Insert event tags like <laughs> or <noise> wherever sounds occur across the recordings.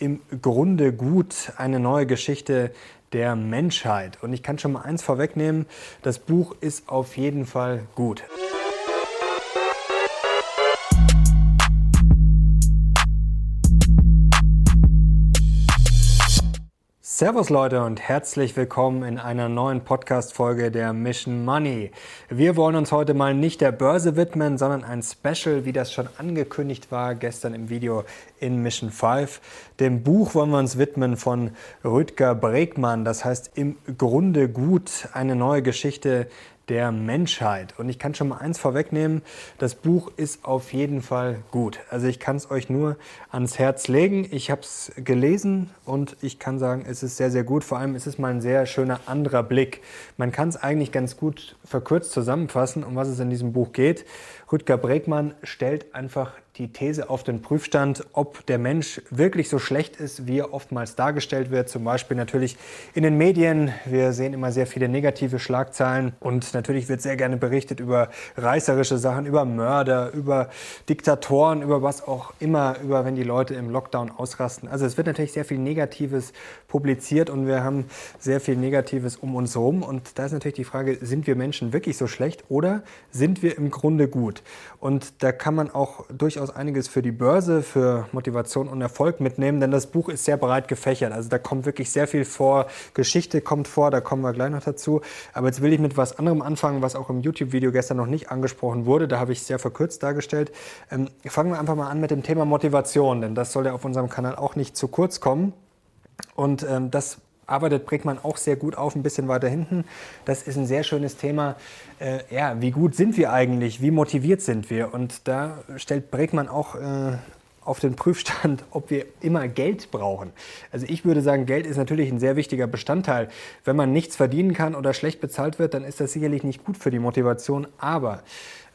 im Grunde gut, eine neue Geschichte der Menschheit. Und ich kann schon mal eins vorwegnehmen, das Buch ist auf jeden Fall gut. Servus Leute und herzlich willkommen in einer neuen Podcast-Folge der Mission Money. Wir wollen uns heute mal nicht der Börse widmen, sondern ein Special, wie das schon angekündigt war gestern im Video in Mission 5. Dem Buch wollen wir uns widmen von Rüdger Bregmann, das heißt im Grunde gut, eine neue Geschichte der Menschheit. Und ich kann schon mal eins vorwegnehmen, das Buch ist auf jeden Fall gut. Also ich kann es euch nur ans Herz legen. Ich habe es gelesen und ich kann sagen, es ist sehr, sehr gut. Vor allem ist es mal ein sehr schöner anderer Blick. Man kann es eigentlich ganz gut verkürzt zusammenfassen, um was es in diesem Buch geht. Rüdger Bregmann stellt einfach die These auf den Prüfstand, ob der Mensch wirklich so schlecht ist, wie er oftmals dargestellt wird. Zum Beispiel natürlich in den Medien. Wir sehen immer sehr viele negative Schlagzeilen und natürlich wird sehr gerne berichtet über reißerische Sachen, über Mörder, über Diktatoren, über was auch immer, über wenn die Leute im Lockdown ausrasten. Also es wird natürlich sehr viel Negatives publiziert und wir haben sehr viel Negatives um uns herum. Und da ist natürlich die Frage, sind wir Menschen wirklich so schlecht oder sind wir im Grunde gut? Und da kann man auch durchaus einiges für die Börse, für Motivation und Erfolg mitnehmen, denn das Buch ist sehr breit gefächert. Also da kommt wirklich sehr viel vor. Geschichte kommt vor, da kommen wir gleich noch dazu. Aber jetzt will ich mit was anderem anfangen, was auch im YouTube-Video gestern noch nicht angesprochen wurde. Da habe ich es sehr verkürzt dargestellt. Ähm, fangen wir einfach mal an mit dem Thema Motivation, denn das soll ja auf unserem Kanal auch nicht zu kurz kommen. Und ähm, das arbeitet Brickmann auch sehr gut auf, ein bisschen weiter hinten. Das ist ein sehr schönes Thema. Äh, ja, wie gut sind wir eigentlich? Wie motiviert sind wir? Und da stellt Brickmann auch äh, auf den Prüfstand, <laughs> ob wir immer Geld brauchen. Also ich würde sagen, Geld ist natürlich ein sehr wichtiger Bestandteil. Wenn man nichts verdienen kann oder schlecht bezahlt wird, dann ist das sicherlich nicht gut für die Motivation. Aber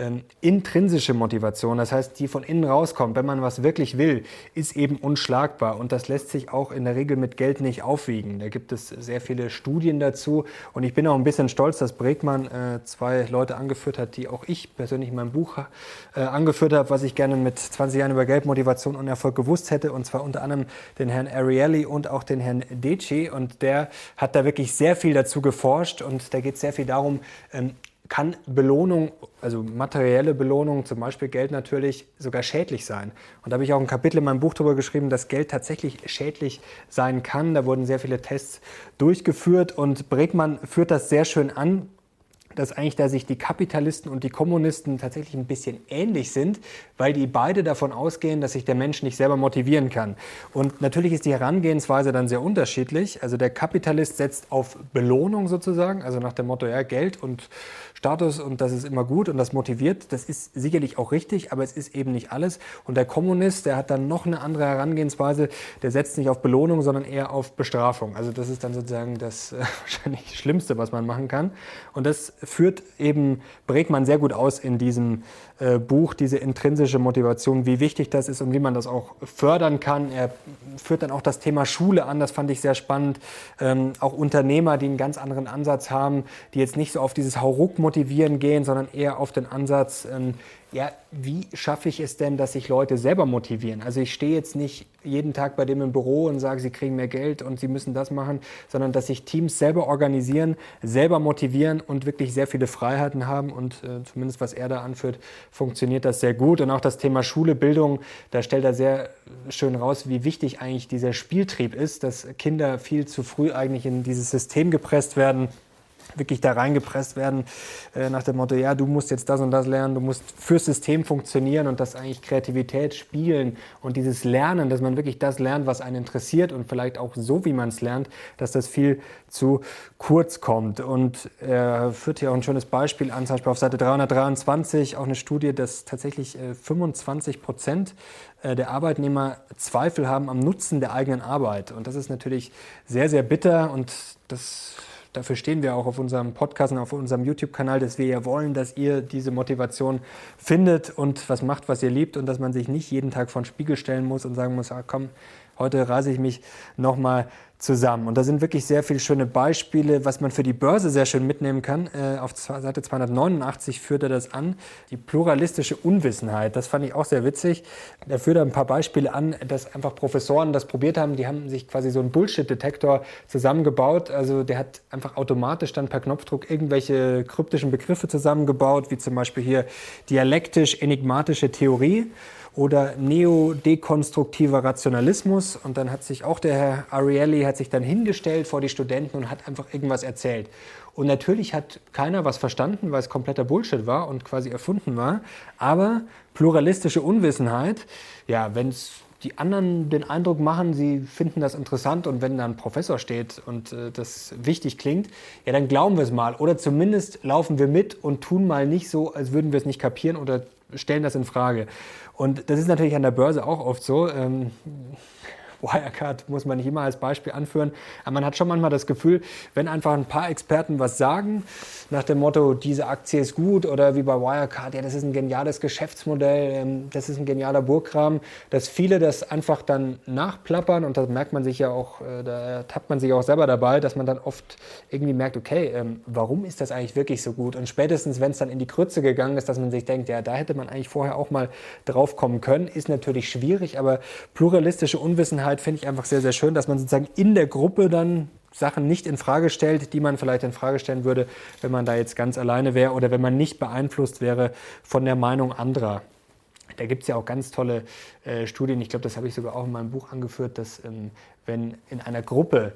ähm, intrinsische Motivation, das heißt, die von innen rauskommt, wenn man was wirklich will, ist eben unschlagbar. Und das lässt sich auch in der Regel mit Geld nicht aufwiegen. Da gibt es sehr viele Studien dazu. Und ich bin auch ein bisschen stolz, dass Bregmann äh, zwei Leute angeführt hat, die auch ich persönlich in meinem Buch äh, angeführt habe, was ich gerne mit 20 Jahren über Geldmotivation und Erfolg gewusst hätte. Und zwar unter anderem den Herrn Ariely und auch den Herrn Deci. Und der hat da wirklich sehr viel dazu geforscht. Und da geht es sehr viel darum, ähm, kann Belohnung, also materielle Belohnung, zum Beispiel Geld natürlich, sogar schädlich sein. Und da habe ich auch ein Kapitel in meinem Buch darüber geschrieben, dass Geld tatsächlich schädlich sein kann. Da wurden sehr viele Tests durchgeführt und Bregmann führt das sehr schön an dass eigentlich da sich die Kapitalisten und die Kommunisten tatsächlich ein bisschen ähnlich sind, weil die beide davon ausgehen, dass sich der Mensch nicht selber motivieren kann. Und natürlich ist die Herangehensweise dann sehr unterschiedlich. Also der Kapitalist setzt auf Belohnung sozusagen, also nach dem Motto, ja, Geld und Status und das ist immer gut und das motiviert. Das ist sicherlich auch richtig, aber es ist eben nicht alles. Und der Kommunist, der hat dann noch eine andere Herangehensweise, der setzt nicht auf Belohnung, sondern eher auf Bestrafung. Also das ist dann sozusagen das äh, <laughs> wahrscheinlich Schlimmste, was man machen kann. Und das führt eben Bregmann sehr gut aus in diesem äh, Buch, diese intrinsische Motivation, wie wichtig das ist und wie man das auch fördern kann. Er führt dann auch das Thema Schule an, das fand ich sehr spannend. Ähm, auch Unternehmer, die einen ganz anderen Ansatz haben, die jetzt nicht so auf dieses Hauruck motivieren gehen, sondern eher auf den Ansatz, ähm, ja, wie schaffe ich es denn, dass sich Leute selber motivieren? Also ich stehe jetzt nicht jeden Tag bei dem im Büro und sage, sie kriegen mehr Geld und sie müssen das machen, sondern dass sich Teams selber organisieren, selber motivieren und wirklich sehr viele Freiheiten haben. Und äh, zumindest was er da anführt, funktioniert das sehr gut. Und auch das Thema Schule, Bildung, da stellt er sehr schön raus, wie wichtig eigentlich dieser Spieltrieb ist, dass Kinder viel zu früh eigentlich in dieses System gepresst werden wirklich da reingepresst werden äh, nach dem Motto, ja, du musst jetzt das und das lernen, du musst fürs System funktionieren und dass eigentlich Kreativität, Spielen und dieses Lernen, dass man wirklich das lernt, was einen interessiert und vielleicht auch so, wie man es lernt, dass das viel zu kurz kommt. Und er führt hier auch ein schönes Beispiel an, zum Beispiel auf Seite 323 auch eine Studie, dass tatsächlich äh, 25 Prozent äh, der Arbeitnehmer Zweifel haben am Nutzen der eigenen Arbeit. Und das ist natürlich sehr, sehr bitter und das Dafür stehen wir auch auf unserem Podcast und auf unserem YouTube-Kanal, dass wir ja wollen, dass ihr diese Motivation findet und was macht, was ihr liebt und dass man sich nicht jeden Tag vor den Spiegel stellen muss und sagen muss, ah, komm, Heute reise ich mich nochmal zusammen. Und da sind wirklich sehr viele schöne Beispiele, was man für die Börse sehr schön mitnehmen kann. Äh, auf Seite 289 führt er das an, die pluralistische Unwissenheit. Das fand ich auch sehr witzig. Er führt ein paar Beispiele an, dass einfach Professoren das probiert haben. Die haben sich quasi so einen Bullshit-Detektor zusammengebaut. Also der hat einfach automatisch dann per Knopfdruck irgendwelche kryptischen Begriffe zusammengebaut, wie zum Beispiel hier dialektisch-enigmatische Theorie oder neodekonstruktiver Rationalismus. Und dann hat sich auch der Herr Ariely hat sich dann hingestellt vor die Studenten und hat einfach irgendwas erzählt. Und natürlich hat keiner was verstanden, weil es kompletter Bullshit war und quasi erfunden war. Aber pluralistische Unwissenheit, ja, wenn es die anderen den Eindruck machen, sie finden das interessant und wenn da ein Professor steht und äh, das wichtig klingt, ja, dann glauben wir es mal. Oder zumindest laufen wir mit und tun mal nicht so, als würden wir es nicht kapieren oder stellen das in Frage. Und das ist natürlich an der Börse auch oft so. Ähm, Wirecard muss man nicht immer als Beispiel anführen, aber man hat schon manchmal das Gefühl, wenn einfach ein paar Experten was sagen, nach dem Motto, diese Aktie ist gut oder wie bei Wirecard, ja, das ist ein geniales Geschäftsmodell, ähm, das ist ein genialer Burgkram, dass viele das einfach dann nachplappern und da merkt man sich ja auch, äh, da tappt man sich auch selber dabei, dass man dann oft irgendwie merkt, okay, ähm, warum ist das eigentlich wirklich so gut? Und spätestens, wenn es dann in die Krütze gegangen ist, dass man sich denkt, ja, da hätte man eigentlich vorher auch mal drauf kommen können, ist natürlich schwierig, aber pluralistische Unwissenheit finde ich einfach sehr, sehr schön, dass man sozusagen in der Gruppe dann Sachen nicht in Frage stellt, die man vielleicht in Frage stellen würde, wenn man da jetzt ganz alleine wäre oder wenn man nicht beeinflusst wäre von der Meinung anderer. Da gibt es ja auch ganz tolle äh, Studien, ich glaube, das habe ich sogar auch in meinem Buch angeführt, dass ähm, wenn in einer Gruppe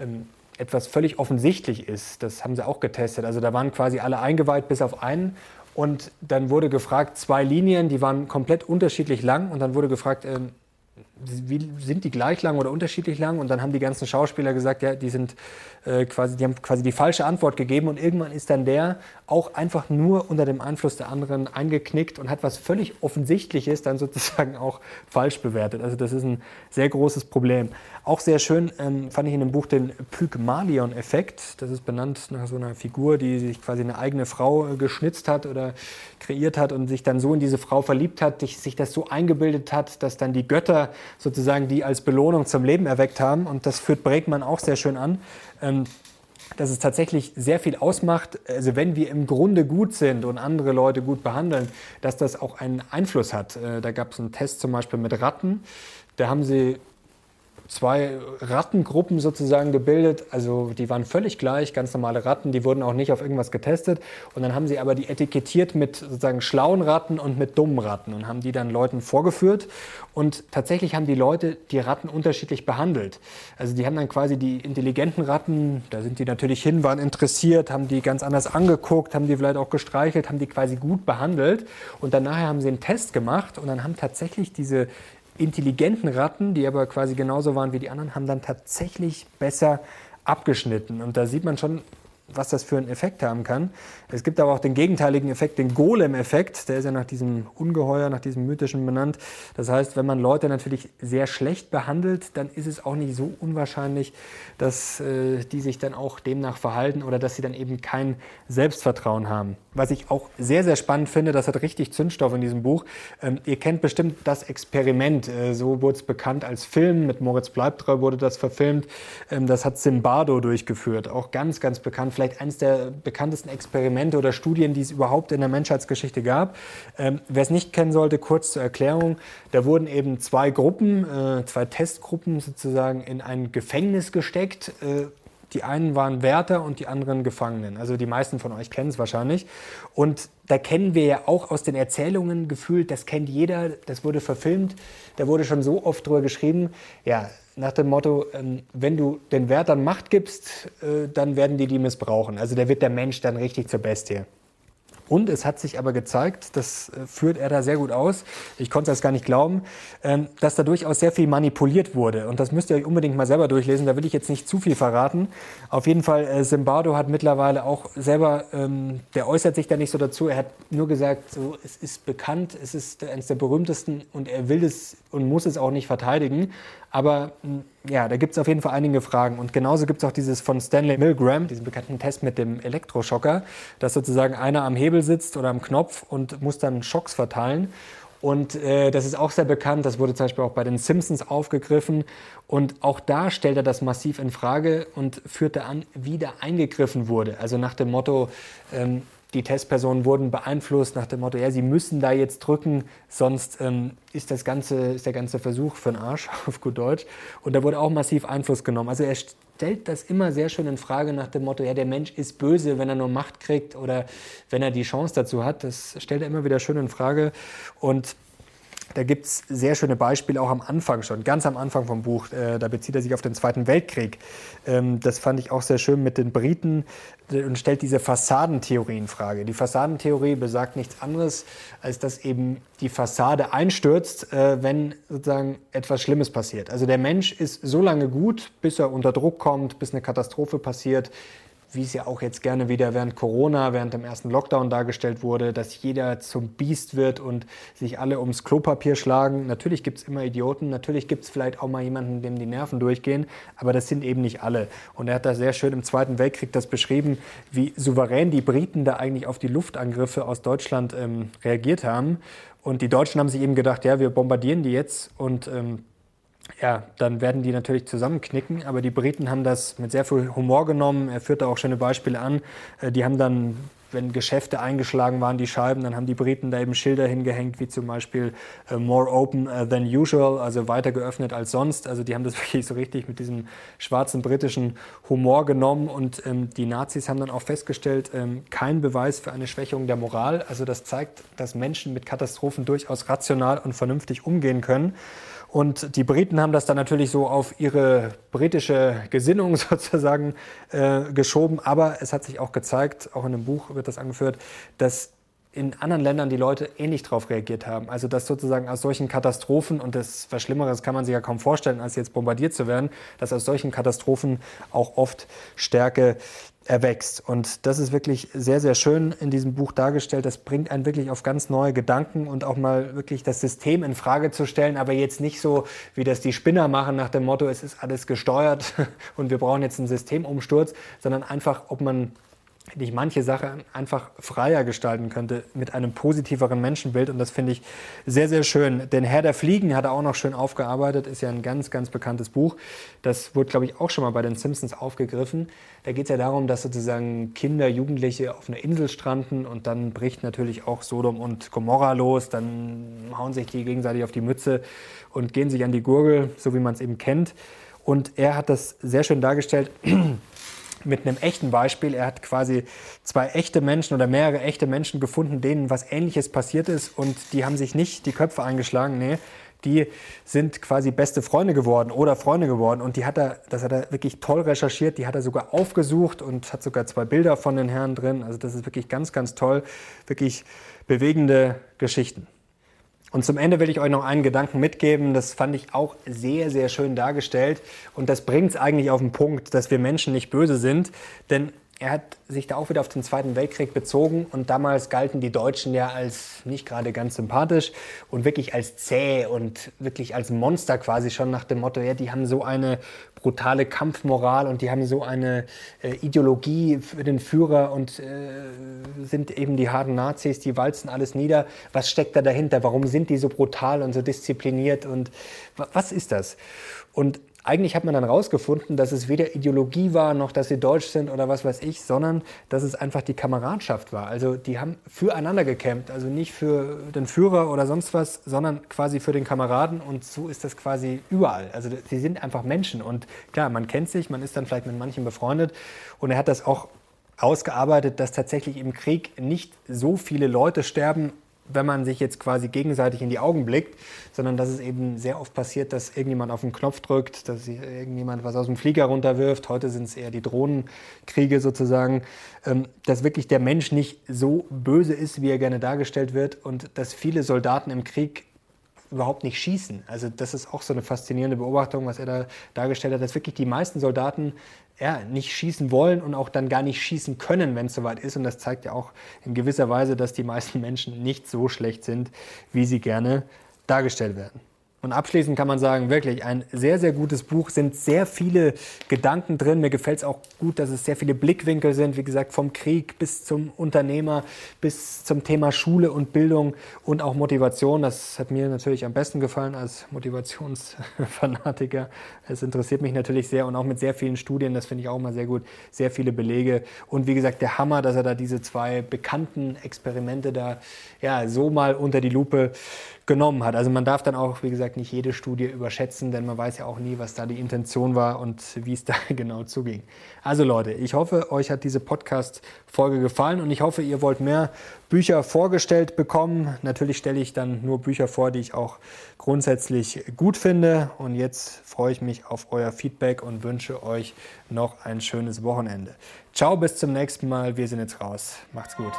ähm, etwas völlig offensichtlich ist, das haben sie auch getestet, also da waren quasi alle eingeweiht bis auf einen. Und dann wurde gefragt, zwei Linien, die waren komplett unterschiedlich lang. Und dann wurde gefragt, ähm, wie, sind die gleich lang oder unterschiedlich lang? Und dann haben die ganzen Schauspieler gesagt, ja, die sind äh, quasi, die haben quasi die falsche Antwort gegeben und irgendwann ist dann der auch einfach nur unter dem Einfluss der anderen eingeknickt und hat was völlig Offensichtliches dann sozusagen auch falsch bewertet. Also das ist ein sehr großes Problem. Auch sehr schön ähm, fand ich in dem Buch den Pygmalion-Effekt. Das ist benannt nach so einer Figur, die sich quasi eine eigene Frau äh, geschnitzt hat oder kreiert hat und sich dann so in diese Frau verliebt hat, sich das so eingebildet hat, dass dann die Götter sozusagen die als Belohnung zum Leben erweckt haben. Und das führt Bregmann auch sehr schön an. Ähm, dass es tatsächlich sehr viel ausmacht, also wenn wir im Grunde gut sind und andere Leute gut behandeln, dass das auch einen Einfluss hat. Äh, da gab es einen Test zum Beispiel mit Ratten. Da haben sie zwei Rattengruppen sozusagen gebildet. Also die waren völlig gleich, ganz normale Ratten, die wurden auch nicht auf irgendwas getestet. Und dann haben sie aber die etikettiert mit sozusagen schlauen Ratten und mit dummen Ratten und haben die dann Leuten vorgeführt. Und tatsächlich haben die Leute die Ratten unterschiedlich behandelt. Also die haben dann quasi die intelligenten Ratten, da sind die natürlich hin, waren interessiert, haben die ganz anders angeguckt, haben die vielleicht auch gestreichelt, haben die quasi gut behandelt. Und dann nachher haben sie einen Test gemacht und dann haben tatsächlich diese intelligenten Ratten, die aber quasi genauso waren wie die anderen, haben dann tatsächlich besser abgeschnitten. Und da sieht man schon, was das für einen Effekt haben kann. Es gibt aber auch den gegenteiligen Effekt, den Golem-Effekt. Der ist ja nach diesem Ungeheuer, nach diesem mythischen benannt. Das heißt, wenn man Leute natürlich sehr schlecht behandelt, dann ist es auch nicht so unwahrscheinlich, dass äh, die sich dann auch demnach verhalten oder dass sie dann eben kein Selbstvertrauen haben. Was ich auch sehr, sehr spannend finde, das hat richtig Zündstoff in diesem Buch. Ähm, ihr kennt bestimmt das Experiment. Äh, so wurde es bekannt als Film. Mit Moritz Bleibtreu wurde das verfilmt. Ähm, das hat Zimbardo durchgeführt. Auch ganz, ganz bekannt vielleicht eines der bekanntesten Experimente oder Studien, die es überhaupt in der Menschheitsgeschichte gab. Ähm, Wer es nicht kennen sollte, kurz zur Erklärung. Da wurden eben zwei Gruppen, äh, zwei Testgruppen sozusagen in ein Gefängnis gesteckt. Äh, die einen waren Wärter und die anderen Gefangenen. Also die meisten von euch kennen es wahrscheinlich. Und da kennen wir ja auch aus den Erzählungen gefühlt, das kennt jeder, das wurde verfilmt, da wurde schon so oft drüber geschrieben. Ja, nach dem Motto, ähm, wenn du den Wärtern Macht gibst, äh, dann werden die die missbrauchen. Also da wird der Mensch dann richtig zur Bestie. Und es hat sich aber gezeigt, das äh, führt er da sehr gut aus, ich konnte das gar nicht glauben, ähm, dass da durchaus sehr viel manipuliert wurde. Und das müsst ihr euch unbedingt mal selber durchlesen, da will ich jetzt nicht zu viel verraten. Auf jeden Fall, äh, Zimbardo hat mittlerweile auch selber, ähm, der äußert sich da nicht so dazu, er hat nur gesagt, so, es ist bekannt, es ist eines der berühmtesten und er will es und muss es auch nicht verteidigen. Aber hm, ja, da gibt es auf jeden Fall einige Fragen. Und genauso gibt es auch dieses von Stanley Milgram, diesen bekannten Test mit dem Elektroschocker, dass sozusagen einer am Hebel sitzt oder am Knopf und muss dann Schocks verteilen. Und äh, das ist auch sehr bekannt. Das wurde zum Beispiel auch bei den Simpsons aufgegriffen. Und auch da stellt er das massiv in Frage und führte an, wie da eingegriffen wurde. Also nach dem Motto, ähm, die Testpersonen wurden beeinflusst nach dem Motto, ja, sie müssen da jetzt drücken, sonst ähm, ist, das ganze, ist der ganze Versuch für den Arsch, <laughs> auf gut Deutsch. Und da wurde auch massiv Einfluss genommen. Also er stellt das immer sehr schön in Frage nach dem Motto, ja, der Mensch ist böse, wenn er nur Macht kriegt oder wenn er die Chance dazu hat. Das stellt er immer wieder schön in Frage. Und da gibt es sehr schöne Beispiele, auch am Anfang schon, ganz am Anfang vom Buch. Äh, da bezieht er sich auf den Zweiten Weltkrieg. Ähm, das fand ich auch sehr schön mit den Briten äh, und stellt diese Fassadentheorie in Frage. Die Fassadentheorie besagt nichts anderes, als dass eben die Fassade einstürzt, äh, wenn sozusagen etwas Schlimmes passiert. Also der Mensch ist so lange gut, bis er unter Druck kommt, bis eine Katastrophe passiert, wie es ja auch jetzt gerne wieder während Corona, während dem ersten Lockdown dargestellt wurde, dass jeder zum Biest wird und sich alle ums Klopapier schlagen. Natürlich gibt es immer Idioten, natürlich gibt es vielleicht auch mal jemanden, dem die Nerven durchgehen, aber das sind eben nicht alle. Und er hat da sehr schön im Zweiten Weltkrieg das beschrieben, wie souverän die Briten da eigentlich auf die Luftangriffe aus Deutschland ähm, reagiert haben. Und die Deutschen haben sich eben gedacht, ja, wir bombardieren die jetzt und ähm, ja, dann werden die natürlich zusammenknicken. Aber die Briten haben das mit sehr viel Humor genommen. Er führte auch schöne Beispiele an. Äh, die haben dann, wenn Geschäfte eingeschlagen waren, die Scheiben, dann haben die Briten da eben Schilder hingehängt, wie zum Beispiel uh, more open uh, than usual, also weiter geöffnet als sonst. Also die haben das <laughs> wirklich so richtig mit diesem schwarzen britischen Humor genommen. Und ähm, die Nazis haben dann auch festgestellt, ähm, kein Beweis für eine Schwächung der Moral. Also das zeigt, dass Menschen mit Katastrophen durchaus rational und vernünftig umgehen können. Und die Briten haben das dann natürlich so auf ihre britische Gesinnung <laughs> sozusagen äh, geschoben. Aber es hat sich auch gezeigt, auch in dem Buch wird das angeführt, dass in anderen Ländern die Leute ähnlich darauf reagiert haben. Also dass sozusagen aus solchen Katastrophen, und das was Schlimmeres kann man sich ja kaum vorstellen, als jetzt bombardiert zu werden, dass aus solchen Katastrophen auch oft Stärke erwächst. Und das ist wirklich sehr, sehr schön in diesem Buch dargestellt. Das bringt einen wirklich auf ganz neue Gedanken und auch mal wirklich das System in Frage zu stellen, aber jetzt nicht so, wie das die Spinner machen nach dem Motto, es ist alles gesteuert <laughs> und wir brauchen jetzt einen Systemumsturz, sondern einfach, ob man nicht manche Sachen einfach freier gestalten könnte mit einem positiveren Menschenbild. Und das finde ich sehr, sehr schön. Denn Herr der Fliegen hat er auch noch schön aufgearbeitet, ist ja ein ganz, ganz bekanntes Buch. Das wurde, glaube ich, auch schon mal bei den Simpsons aufgegriffen. Da geht es ja darum, dass sozusagen Kinder, Jugendliche auf einer Insel stranden und dann bricht natürlich auch Sodom und Gomorra los. Dann hauen sich die gegenseitig auf die Mütze und gehen sich an die Gurgel, so wie man es eben kennt. Und er hat das sehr schön dargestellt mit einem echten Beispiel. Er hat quasi zwei echte Menschen oder mehrere echte Menschen gefunden, denen was Ähnliches passiert ist und die haben sich nicht die Köpfe eingeschlagen. Nee, die sind quasi beste Freunde geworden oder Freunde geworden. Und die hat er, das hat er wirklich toll recherchiert, die hat er sogar aufgesucht und hat sogar zwei Bilder von den Herren drin. Also das ist wirklich ganz, ganz toll. Wirklich bewegende Geschichten. Und zum Ende will ich euch noch einen Gedanken mitgeben. Das fand ich auch sehr, sehr schön dargestellt. Und das bringt es eigentlich auf den Punkt, dass wir Menschen nicht böse sind. Denn er hat sich da auch wieder auf den Zweiten Weltkrieg bezogen und damals galten die Deutschen ja als nicht gerade ganz sympathisch und wirklich als zäh und wirklich als Monster quasi schon nach dem Motto, ja, die haben so eine brutale Kampfmoral und die haben so eine äh, Ideologie für den Führer und äh, sind eben die harten Nazis, die walzen alles nieder. Was steckt da dahinter? Warum sind die so brutal und so diszipliniert und was ist das? Und eigentlich hat man dann rausgefunden, dass es weder Ideologie war, noch dass sie deutsch sind oder was weiß ich, sondern dass es einfach die Kameradschaft war. Also die haben füreinander gekämpft, also nicht für den Führer oder sonst was, sondern quasi für den Kameraden und so ist das quasi überall. Also sie sind einfach Menschen und klar, man kennt sich, man ist dann vielleicht mit manchen befreundet und er hat das auch ausgearbeitet, dass tatsächlich im Krieg nicht so viele Leute sterben, wenn man sich jetzt quasi gegenseitig in die Augen blickt, sondern dass es eben sehr oft passiert, dass irgendjemand auf den Knopf drückt, dass irgendjemand was aus dem Flieger runterwirft. Heute sind es eher die Drohnenkriege sozusagen. Ähm, dass wirklich der Mensch nicht so böse ist, wie er gerne dargestellt wird und dass viele Soldaten im Krieg überhaupt nicht schießen. Also das ist auch so eine faszinierende Beobachtung, was er da dargestellt hat, dass wirklich die meisten Soldaten ja, nicht schießen wollen und auch dann gar nicht schießen können, wenn es soweit ist. Und das zeigt ja auch in gewisser Weise, dass die meisten Menschen nicht so schlecht sind, wie sie gerne dargestellt werden. Und abschließend kann man sagen, wirklich ein sehr, sehr gutes Buch, sind sehr viele Gedanken drin. Mir gefällt es auch gut, dass es sehr viele Blickwinkel sind, wie gesagt, vom Krieg bis zum Unternehmer, bis zum Thema Schule und Bildung und auch Motivation. Das hat mir natürlich am besten gefallen als Motivationsfanatiker. Es interessiert mich natürlich sehr und auch mit sehr vielen Studien, das finde ich auch mal sehr gut, sehr viele Belege. Und wie gesagt, der Hammer, dass er da diese zwei bekannten Experimente da ja, so mal unter die Lupe genommen hat. Also man darf dann auch, wie gesagt, nicht jede Studie überschätzen, denn man weiß ja auch nie, was da die Intention war und <laughs> wie es da genau zuging. Also Leute, ich hoffe, euch hat diese Podcast-Folge gefallen und ich hoffe, ihr wollt mehr Bücher vorgestellt bekommen. Natürlich stelle ich dann nur Bücher vor, die ich auch grundsätzlich gut finde. Und jetzt freue ich mich auf euer Feedback und wünsche euch noch ein schönes Wochenende. Ciao, bis zum nächsten Mal. Wir sind jetzt raus. Macht's gut.